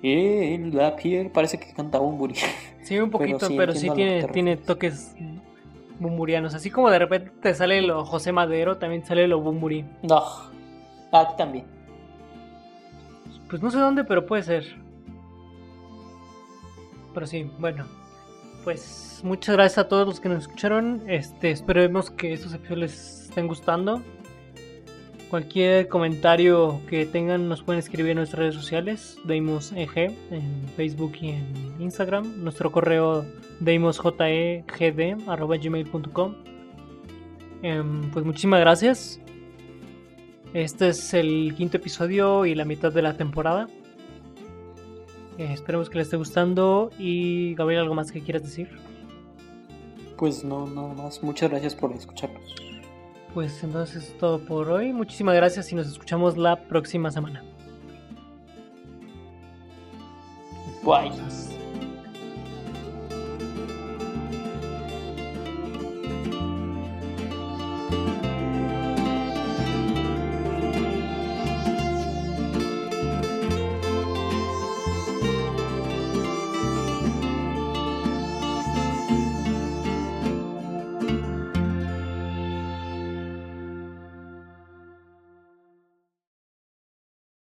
en la piel. Parece que canta Bumburi. Sí, un poquito, pero sí, tiene, tiene toques bumburianos. Así como de repente te sale lo José Madero, también sale lo bumburi. No, ah, también. Pues no sé dónde, pero puede ser. Pero sí, bueno. Pues muchas gracias a todos los que nos escucharon. Este, esperemos que estos episodios les estén gustando. Cualquier comentario que tengan nos pueden escribir en nuestras redes sociales, Deimos EG en Facebook y en Instagram. Nuestro correo deimosjegd.gmail.com em, Pues muchísimas gracias. Este es el quinto episodio y la mitad de la temporada. Eh, esperemos que les esté gustando. Y Gabriel, ¿algo más que quieras decir? Pues no, nada más. Muchas gracias por escucharnos. Pues entonces es todo por hoy. Muchísimas gracias y nos escuchamos la próxima semana. Bye.